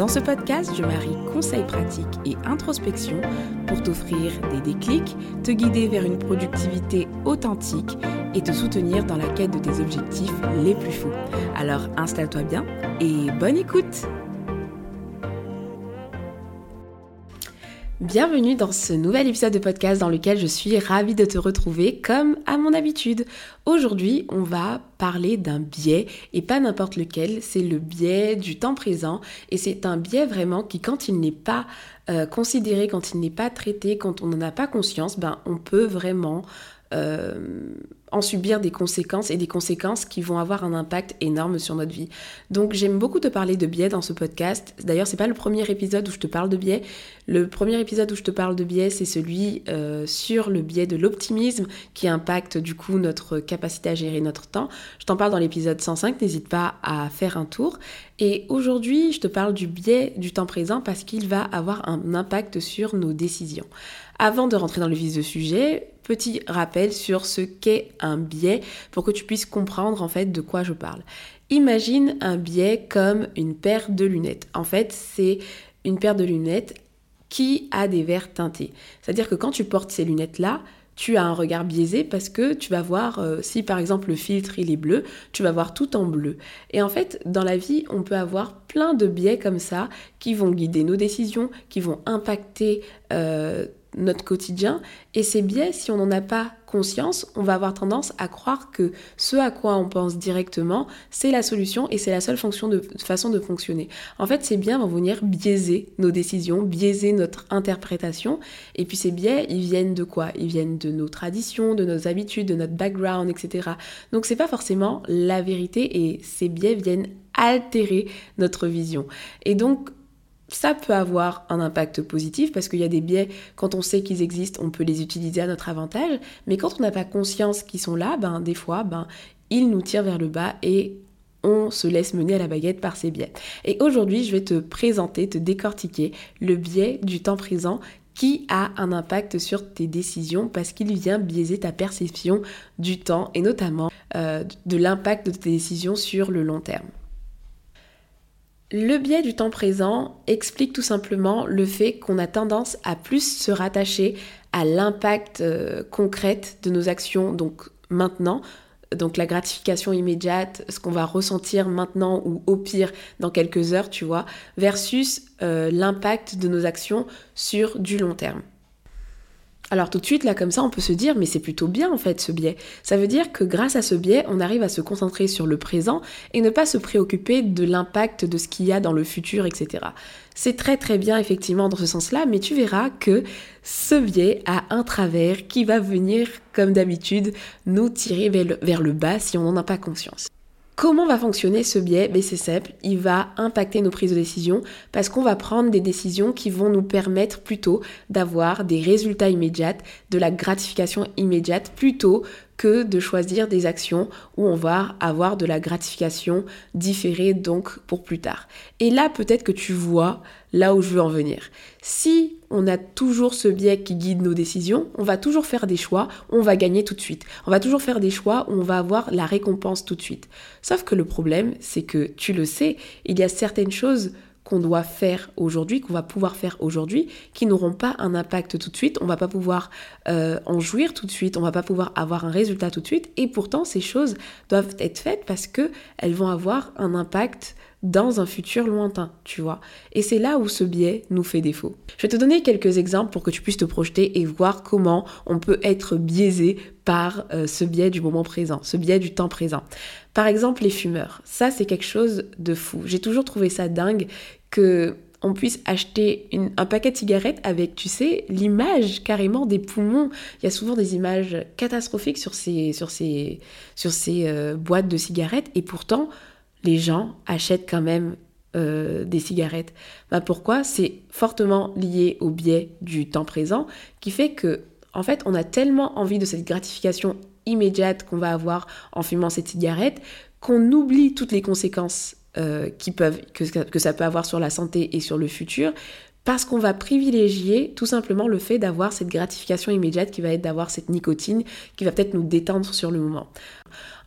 Dans ce podcast, je marie conseils pratiques et introspection pour t'offrir des déclics, te guider vers une productivité authentique et te soutenir dans la quête de tes objectifs les plus fous. Alors installe-toi bien et bonne écoute Bienvenue dans ce nouvel épisode de podcast dans lequel je suis ravie de te retrouver comme à mon habitude. Aujourd'hui, on va parler d'un biais et pas n'importe lequel, c'est le biais du temps présent et c'est un biais vraiment qui quand il n'est pas euh, considéré, quand il n'est pas traité, quand on n'en a pas conscience, ben on peut vraiment euh, en subir des conséquences et des conséquences qui vont avoir un impact énorme sur notre vie. Donc j'aime beaucoup te parler de biais dans ce podcast. D'ailleurs, c'est pas le premier épisode où je te parle de biais. Le premier épisode où je te parle de biais, c'est celui euh, sur le biais de l'optimisme qui impacte du coup notre capacité à gérer notre temps. Je t'en parle dans l'épisode 105, n'hésite pas à faire un tour. Et aujourd'hui, je te parle du biais du temps présent parce qu'il va avoir un impact sur nos décisions. Avant de rentrer dans le vif du sujet, petit rappel sur ce qu'est un biais pour que tu puisses comprendre en fait de quoi je parle. Imagine un biais comme une paire de lunettes. En fait, c'est une paire de lunettes qui a des verres teintés. C'est-à-dire que quand tu portes ces lunettes-là, tu as un regard biaisé parce que tu vas voir, euh, si par exemple le filtre il est bleu, tu vas voir tout en bleu. Et en fait, dans la vie, on peut avoir plein de biais comme ça qui vont guider nos décisions, qui vont impacter euh, notre quotidien. Et ces biais, si on n'en a pas conscience, on va avoir tendance à croire que ce à quoi on pense directement, c'est la solution et c'est la seule fonction de, façon de fonctionner. En fait, ces biais vont venir biaiser nos décisions, biaiser notre interprétation. Et puis ces biais, ils viennent de quoi? Ils viennent de nos traditions, de nos habitudes, de notre background, etc. Donc c'est pas forcément la vérité et ces biais viennent altérer notre vision. Et donc ça peut avoir un impact positif parce qu'il y a des biais, quand on sait qu'ils existent, on peut les utiliser à notre avantage, mais quand on n'a pas conscience qu'ils sont là, ben, des fois, ben, ils nous tirent vers le bas et on se laisse mener à la baguette par ces biais. Et aujourd'hui, je vais te présenter, te décortiquer le biais du temps présent qui a un impact sur tes décisions parce qu'il vient biaiser ta perception du temps et notamment euh, de l'impact de tes décisions sur le long terme. Le biais du temps présent explique tout simplement le fait qu'on a tendance à plus se rattacher à l'impact euh, concret de nos actions, donc maintenant, donc la gratification immédiate, ce qu'on va ressentir maintenant ou au pire dans quelques heures, tu vois, versus euh, l'impact de nos actions sur du long terme. Alors tout de suite, là comme ça, on peut se dire, mais c'est plutôt bien en fait ce biais. Ça veut dire que grâce à ce biais, on arrive à se concentrer sur le présent et ne pas se préoccuper de l'impact de ce qu'il y a dans le futur, etc. C'est très très bien effectivement dans ce sens-là, mais tu verras que ce biais a un travers qui va venir, comme d'habitude, nous tirer vers le bas si on n'en a pas conscience. Comment va fonctionner ce biais C'est simple, il va impacter nos prises de décision parce qu'on va prendre des décisions qui vont nous permettre plutôt d'avoir des résultats immédiats, de la gratification immédiate, plutôt que de choisir des actions où on va avoir de la gratification différée donc pour plus tard. Et là peut-être que tu vois là où je veux en venir. Si on a toujours ce biais qui guide nos décisions, on va toujours faire des choix, on va gagner tout de suite. On va toujours faire des choix on va avoir la récompense tout de suite. Sauf que le problème, c'est que tu le sais, il y a certaines choses qu'on doit faire aujourd'hui, qu'on va pouvoir faire aujourd'hui, qui n'auront pas un impact tout de suite. On va pas pouvoir euh, en jouir tout de suite, on va pas pouvoir avoir un résultat tout de suite. Et pourtant, ces choses doivent être faites parce que elles vont avoir un impact dans un futur lointain, tu vois. Et c'est là où ce biais nous fait défaut. Je vais te donner quelques exemples pour que tu puisses te projeter et voir comment on peut être biaisé par euh, ce biais du moment présent, ce biais du temps présent. Par exemple, les fumeurs. Ça, c'est quelque chose de fou. J'ai toujours trouvé ça dingue que on puisse acheter un paquet de cigarettes avec, tu sais, l'image carrément des poumons. Il y a souvent des images catastrophiques sur ces, euh, boîtes de cigarettes et pourtant, les gens achètent quand même euh, des cigarettes. Bah pourquoi? C'est fortement lié au biais du temps présent qui fait que en fait, on a tellement envie de cette gratification immédiate qu'on va avoir en fumant cette cigarette, qu'on oublie toutes les conséquences euh, qui peuvent, que, que ça peut avoir sur la santé et sur le futur, parce qu'on va privilégier tout simplement le fait d'avoir cette gratification immédiate qui va être d'avoir cette nicotine qui va peut-être nous détendre sur le moment.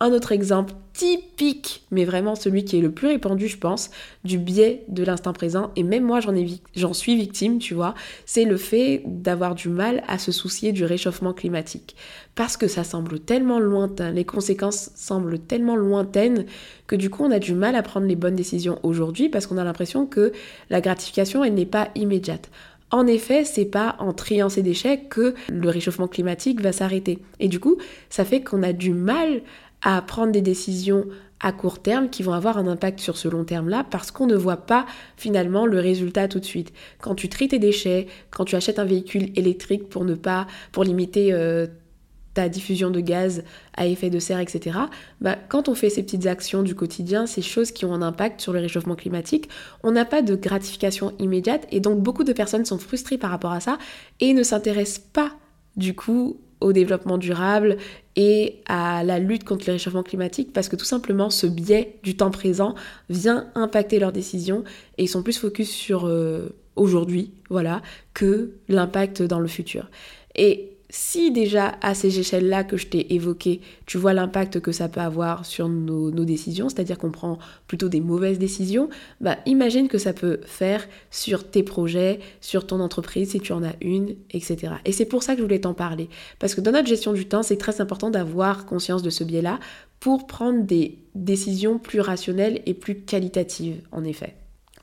Un autre exemple typique, mais vraiment celui qui est le plus répandu, je pense, du biais de l'instant présent, et même moi j'en suis victime, tu vois, c'est le fait d'avoir du mal à se soucier du réchauffement climatique. Parce que ça semble tellement lointain, les conséquences semblent tellement lointaines, que du coup on a du mal à prendre les bonnes décisions aujourd'hui, parce qu'on a l'impression que la gratification, elle n'est pas immédiate. En effet, c'est pas en triant ses déchets que le réchauffement climatique va s'arrêter. Et du coup, ça fait qu'on a du mal à prendre des décisions à court terme qui vont avoir un impact sur ce long terme-là parce qu'on ne voit pas finalement le résultat tout de suite. Quand tu tries tes déchets, quand tu achètes un véhicule électrique pour ne pas, pour limiter euh, ta diffusion de gaz à effet de serre, etc. Bah, quand on fait ces petites actions du quotidien, ces choses qui ont un impact sur le réchauffement climatique, on n'a pas de gratification immédiate et donc beaucoup de personnes sont frustrées par rapport à ça et ne s'intéressent pas du coup au développement durable et à la lutte contre le réchauffement climatique parce que tout simplement ce biais du temps présent vient impacter leurs décisions et ils sont plus focus sur euh, aujourd'hui, voilà, que l'impact dans le futur. Et si déjà à ces échelles-là que je t'ai évoquées, tu vois l'impact que ça peut avoir sur nos, décisions, c'est-à-dire qu'on prend plutôt des mauvaises décisions, bah imagine que ça peut faire sur tes projets, sur ton entreprise si tu en as une, etc. Et c'est pour ça que je voulais t'en parler. Parce que dans notre gestion du temps, c'est très important d'avoir conscience de ce biais-là pour prendre des décisions plus rationnelles et plus qualitatives, en effet.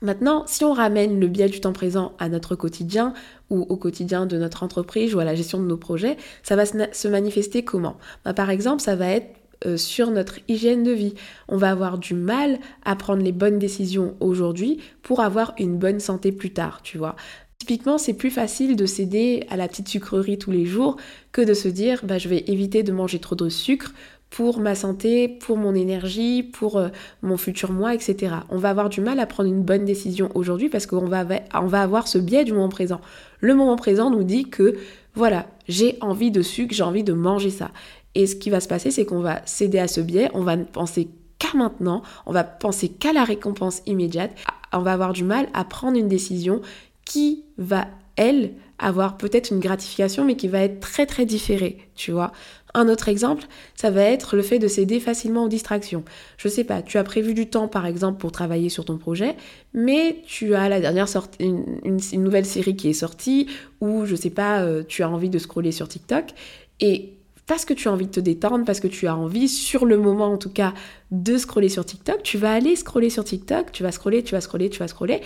Maintenant, si on ramène le biais du temps présent à notre quotidien ou au quotidien de notre entreprise ou à la gestion de nos projets, ça va se manifester comment? Bah, Par exemple, ça va être euh, sur notre hygiène de vie. On va avoir du mal à prendre les bonnes décisions aujourd'hui pour avoir une bonne santé plus tard, tu vois. Typiquement, c'est plus facile de céder à la petite sucrerie tous les jours que de se dire bah, je vais éviter de manger trop de sucre pour ma santé, pour mon énergie, pour euh, mon futur moi, etc. On va avoir du mal à prendre une bonne décision aujourd'hui parce qu'on va, on va avoir ce biais du moment présent. Le moment présent nous dit que voilà, j'ai envie de sucre, j'ai envie de manger ça. Et ce qui va se passer, c'est qu'on va céder à ce biais, on va ne penser qu'à maintenant, on va penser qu'à la récompense immédiate, on va avoir du mal à prendre une décision qui va, elle, avoir peut-être une gratification, mais qui va être très très différée, tu vois. Un autre exemple, ça va être le fait de céder facilement aux distractions. Je sais pas, tu as prévu du temps par exemple pour travailler sur ton projet, mais tu as la dernière sortie, une, nouvelle série qui est sortie, ou je sais pas, euh, tu as envie de scroller sur TikTok, et parce que tu as envie de te détendre, parce que tu as envie, sur le moment en tout cas, de scroller sur TikTok, tu vas aller scroller sur TikTok, tu vas scroller, tu vas scroller, tu vas scroller,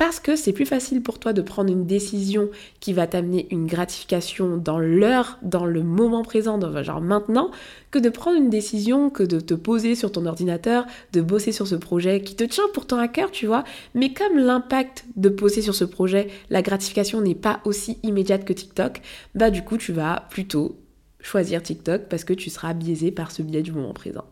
parce que c'est plus facile pour toi de prendre une décision qui va t'amener une gratification dans l'heure, dans le moment présent, dans, genre maintenant, que de prendre une décision, que de te poser sur ton ordinateur, de bosser sur ce projet qui te tient pourtant à cœur, tu vois. Mais comme l'impact de poser sur ce projet, la gratification n'est pas aussi immédiate que TikTok, bah du coup tu vas plutôt choisir TikTok parce que tu seras biaisé par ce biais du moment présent.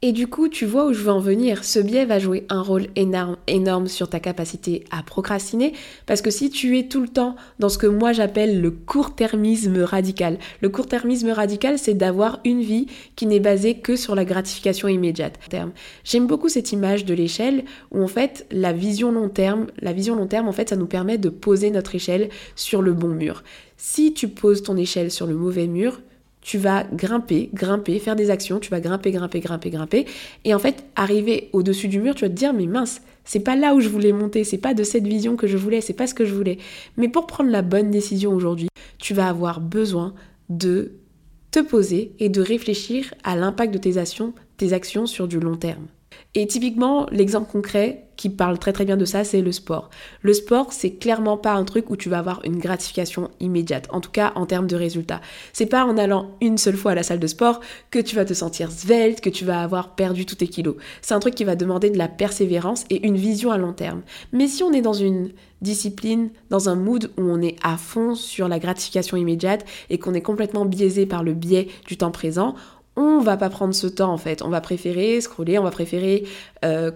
Et du coup, tu vois où je veux en venir. Ce biais va jouer un rôle énorme, sur ta capacité à procrastiner, parce que si tu es tout le temps dans ce que moi j'appelle le court-termisme radical, le court-termisme radical, c'est d'avoir une vie qui n'est basée que sur la gratification immédiate. J'aime beaucoup cette image de l'échelle où en fait la vision long terme, la vision long terme, en fait, ça nous permet de poser notre échelle sur le bon mur. Si tu poses ton échelle sur le mauvais mur, tu vas grimper, grimper, faire des actions, tu vas grimper, grimper, grimper, grimper, et en fait, arriver au-dessus du mur, tu vas te dire, mais mince, c'est pas là où je voulais monter, c'est pas de cette vision que je voulais, c'est pas ce que je voulais. Mais pour prendre la bonne décision aujourd'hui, tu vas avoir besoin de te poser et de réfléchir à l'impact de tes actions, tes actions sur du long terme. Et typiquement, l'exemple concret qui parle très très bien de ça, c'est le sport. Le sport, c'est clairement pas un truc où tu vas avoir une gratification immédiate, en tout cas en termes de résultats. C'est pas en allant une seule fois à la salle de sport que tu vas te sentir svelte, que tu vas avoir perdu tous tes kilos. C'est un truc qui va demander de la persévérance et une vision à long terme. Mais si on est dans une discipline, dans un mood où on est à fond sur la gratification immédiate et qu'on est complètement biaisé par le biais du temps présent, on va pas prendre ce temps en fait. On va préférer scroller, on va préférer euh,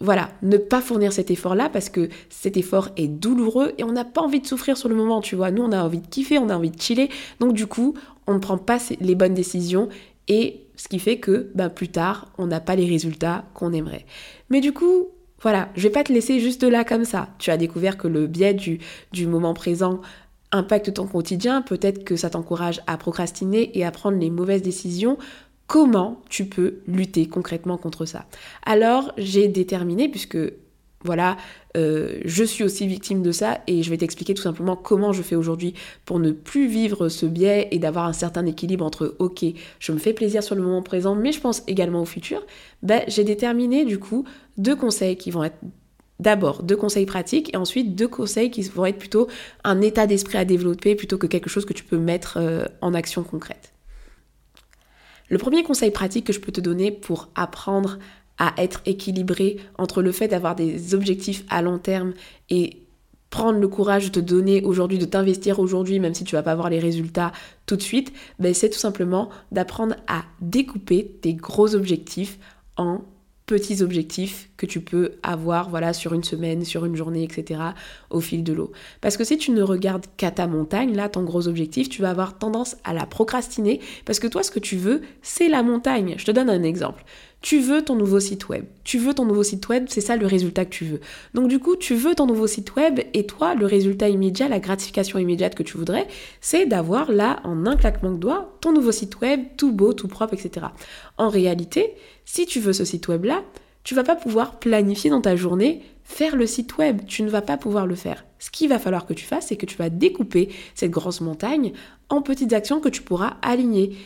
voilà, ne pas fournir cet effort-là parce que cet effort est douloureux et on n'a pas envie de souffrir sur le moment, tu vois. Nous, on a envie de kiffer, on a envie de chiller. Donc du coup, on ne prend pas les bonnes décisions et ce qui fait que bah, plus tard, on n'a pas les résultats qu'on aimerait. Mais du coup, voilà, je vais pas te laisser juste là comme ça. Tu as découvert que le biais du, du moment présent impacte ton quotidien, peut-être que ça t'encourage à procrastiner et à prendre les mauvaises décisions. Comment tu peux lutter concrètement contre ça Alors, j'ai déterminé, puisque voilà, euh, je suis aussi victime de ça et je vais t'expliquer tout simplement comment je fais aujourd'hui pour ne plus vivre ce biais et d'avoir un certain équilibre entre ok, je me fais plaisir sur le moment présent, mais je pense également au futur. Ben, j'ai déterminé du coup deux conseils qui vont être d'abord deux conseils pratiques et ensuite deux conseils qui vont être plutôt un état d'esprit à développer plutôt que quelque chose que tu peux mettre euh, en action concrète. Le premier conseil pratique que je peux te donner pour apprendre à être équilibré entre le fait d'avoir des objectifs à long terme et prendre le courage de te donner aujourd'hui, de t'investir aujourd'hui, même si tu vas pas voir les résultats tout de suite, ben c'est tout simplement d'apprendre à découper tes gros objectifs en petits objectifs que tu peux avoir voilà sur une semaine, sur une journée, etc. au fil de l'eau. Parce que si tu ne regardes qu'à ta montagne, là, ton gros objectif, tu vas avoir tendance à la procrastiner parce que toi, ce que tu veux, c'est la montagne. Je te donne un exemple. Tu veux ton nouveau site web. Tu veux ton nouveau site web, c'est ça le résultat que tu veux. Donc du coup, tu veux ton nouveau site web et toi, le résultat immédiat, la gratification immédiate que tu voudrais, c'est d'avoir là, en un claquement de doigts, ton nouveau site web, tout beau, tout propre, etc. En réalité, si tu veux ce site web-là, tu vas pas pouvoir planifier dans ta journée faire le site web. Tu ne vas pas pouvoir le faire. Ce qu'il va falloir que tu fasses, c'est que tu vas découper cette grosse montagne en petites actions que tu pourras aligner.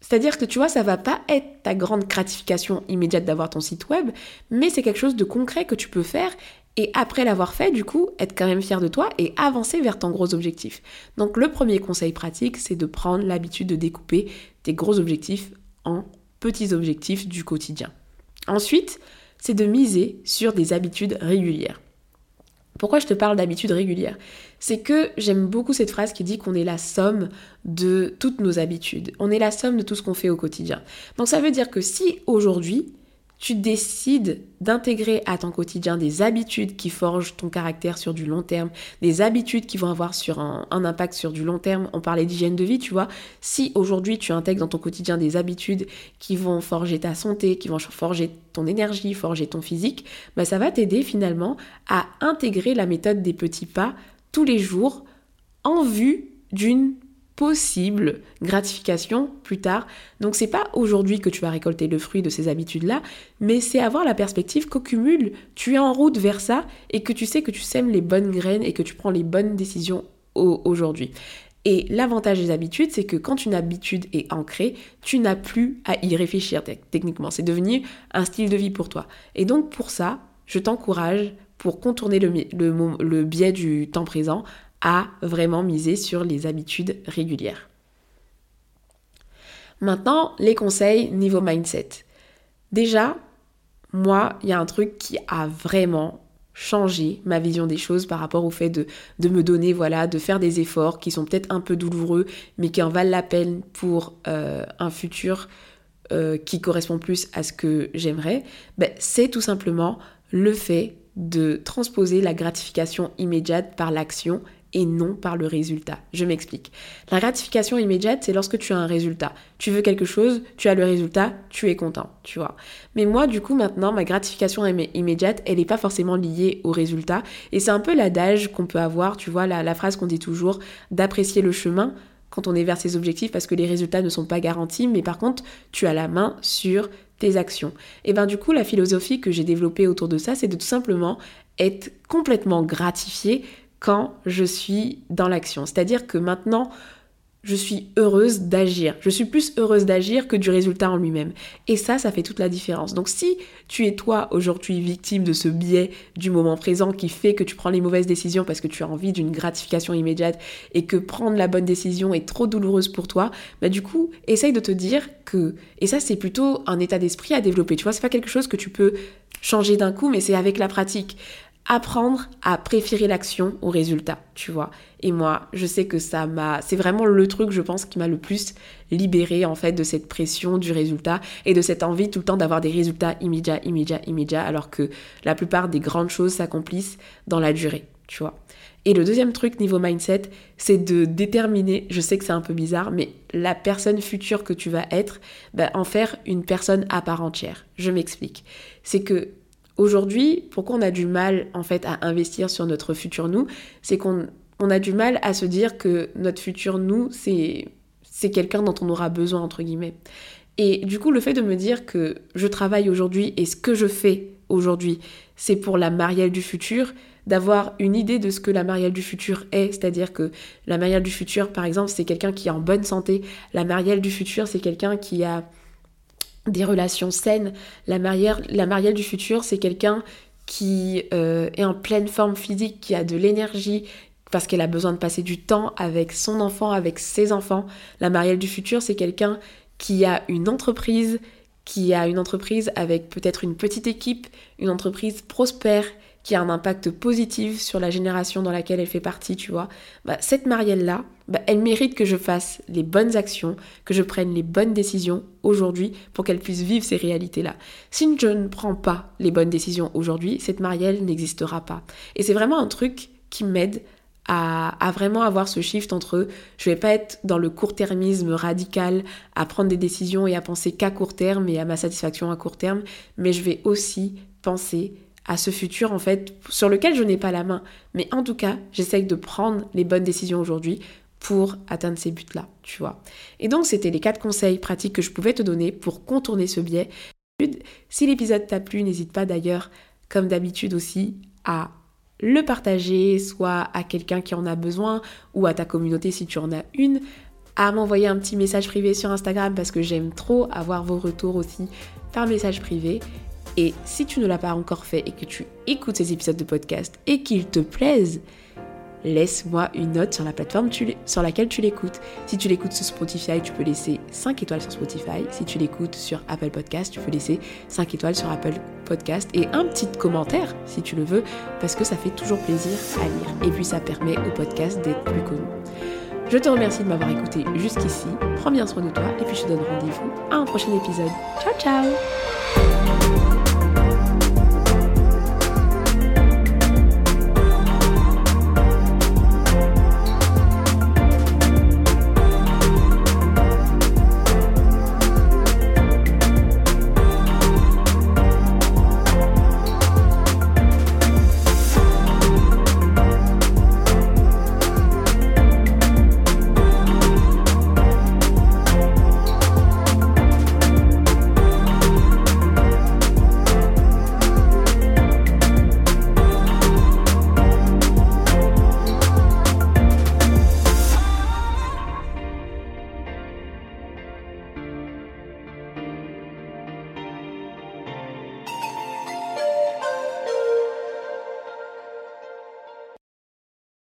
C'est-à-dire que tu vois, ça va pas être ta grande gratification immédiate d'avoir ton site web, mais c'est quelque chose de concret que tu peux faire et après l'avoir fait, du coup, être quand même fier de toi et avancer vers ton gros objectif. Donc le premier conseil pratique, c'est de prendre l'habitude de découper tes gros objectifs en petits objectifs du quotidien. Ensuite, c'est de miser sur des habitudes régulières. Pourquoi je te parle d'habitudes régulières C'est que j'aime beaucoup cette phrase qui dit qu'on est la somme de toutes nos habitudes. On est la somme de tout ce qu'on fait au quotidien. Donc ça veut dire que si aujourd'hui, tu décides d'intégrer à ton quotidien des habitudes qui forgent ton caractère sur du long terme, des habitudes qui vont avoir sur un, impact sur du long terme. On parlait d'hygiène de vie, tu vois. Si aujourd'hui tu intègres dans ton quotidien des habitudes qui vont forger ta santé, qui vont forger ton énergie, forger ton physique, bah ça va t'aider finalement à intégrer la méthode des petits pas tous les jours en vue d'une possible gratification plus tard. Donc c'est pas aujourd'hui que tu vas récolter le fruit de ces habitudes-là, mais c'est avoir la perspective qu'au cumul, tu es en route vers ça et que tu sais que tu sèmes les bonnes graines et que tu prends les bonnes décisions aujourd'hui. Et l'avantage des habitudes, c'est que quand une habitude est ancrée, tu n'as plus à y réfléchir techniquement. C'est devenu un style de vie pour toi. Et donc pour ça, je t'encourage, pour contourner le, le biais du temps présent, à vraiment miser sur les habitudes régulières. Maintenant, les conseils niveau mindset. Déjà, moi, il y a un truc qui a vraiment changé ma vision des choses par rapport au fait de, me donner, voilà, de faire des efforts qui sont peut-être un peu douloureux, mais qui en valent la peine pour euh, un futur euh, qui correspond plus à ce que j'aimerais. Ben, c'est tout simplement le fait de transposer la gratification immédiate par l'action et non par le résultat. Je m'explique. La gratification immédiate, c'est lorsque tu as un résultat. Tu veux quelque chose, tu as le résultat, tu es content, tu vois. Mais moi, du coup, maintenant, ma gratification immédiate, elle n'est pas forcément liée au résultat. Et c'est un peu l'adage qu'on peut avoir, tu vois, la, phrase qu'on dit toujours, d'apprécier le chemin quand on est vers ses objectifs parce que les résultats ne sont pas garantis, mais par contre, tu as la main sur tes actions. Et ben du coup, la philosophie que j'ai développée autour de ça, c'est de tout simplement être complètement gratifié quand je suis dans l'action. C'est-à-dire que maintenant, je suis heureuse d'agir. Je suis plus heureuse d'agir que du résultat en lui-même. Et ça, ça fait toute la différence. Donc si tu es toi aujourd'hui victime de ce biais du moment présent qui fait que tu prends les mauvaises décisions parce que tu as envie d'une gratification immédiate et que prendre la bonne décision est trop douloureuse pour toi, bah du coup, essaye de te dire que et ça c'est plutôt un état d'esprit à développer. Tu vois, c'est pas quelque chose que tu peux changer d'un coup, mais c'est avec la pratique apprendre à préférer l'action au résultat, tu vois. Et moi, je sais que ça m'a, c'est vraiment le truc, je pense, qui m'a le plus libéré en fait de cette pression du résultat et de cette envie tout le temps d'avoir des résultats immédiats, immédiats, immédiats, alors que la plupart des grandes choses s'accomplissent dans la durée. tu vois. Et le deuxième truc niveau mindset, c'est de déterminer, je sais que c'est un peu bizarre, mais la personne future que tu vas être, bah, en faire une personne à part entière. Je m'explique. C'est que aujourd'hui, pourquoi on a du mal en fait à investir sur notre futur nous, c'est qu'on on a du mal à se dire que notre futur nous, c'est c'est quelqu'un dont on aura besoin entre guillemets. Et du coup, le fait de me dire que je travaille aujourd'hui et ce que je fais aujourd'hui, c'est pour la Marielle du futur, d'avoir une idée de ce que la Marielle du futur est, c'est-à-dire que la Marielle du futur, par exemple, c'est quelqu'un qui est en bonne santé, la Marielle du futur, c'est quelqu'un qui a des relations saines, la Marielle, la Marielle du futur, c'est quelqu'un qui euh, est en pleine forme physique, qui a de l'énergie, parce qu'elle a besoin de passer du temps avec son enfant, avec ses enfants. La Marielle du futur, c'est quelqu'un qui a une entreprise, qui a une entreprise avec peut-être une petite équipe, une entreprise prospère, qui a un impact positif sur la génération dans laquelle elle fait partie, tu vois, bah, cette Marielle-là, bah, elle mérite que je fasse les bonnes actions, que je prenne les bonnes décisions aujourd'hui pour qu'elle puisse vivre ces réalités-là. Si je ne prends pas les bonnes décisions aujourd'hui, cette Marielle n'existera pas. Et c'est vraiment un truc qui m'aide à, vraiment avoir ce shift entre je vais pas être dans le court-termisme radical, à prendre des décisions et à penser qu'à court terme et à ma satisfaction à court terme, mais je vais aussi penser à ce futur en fait sur lequel je n'ai pas la main. Mais en tout cas, j'essaye de prendre les bonnes décisions aujourd'hui pour atteindre ces buts-là, tu vois. Et donc, c'était les quatre conseils pratiques que je pouvais te donner pour contourner ce biais. Si l'épisode t'a plu, n'hésite pas d'ailleurs, comme d'habitude aussi, à le partager, soit à quelqu'un qui en a besoin, ou à ta communauté si tu en as une, à m'envoyer un petit message privé sur Instagram parce que j'aime trop avoir vos retours aussi par message privé. Et si tu ne l'as pas encore fait et que tu écoutes ces épisodes de podcast et qu'ils te plaisent, laisse-moi une note sur la plateforme sur laquelle tu l'écoutes. Si tu l'écoutes sur Spotify, tu peux laisser 5 étoiles sur Spotify. Si tu l'écoutes sur Apple Podcast, tu peux laisser 5 étoiles sur Apple Podcast et un petit commentaire si tu le veux, parce que ça fait toujours plaisir à lire. Et puis ça permet au podcast d'être plus connu. Je te remercie de m'avoir écouté jusqu'ici. Prends bien soin de toi et puis je te donne rendez-vous à un prochain épisode. Ciao ciao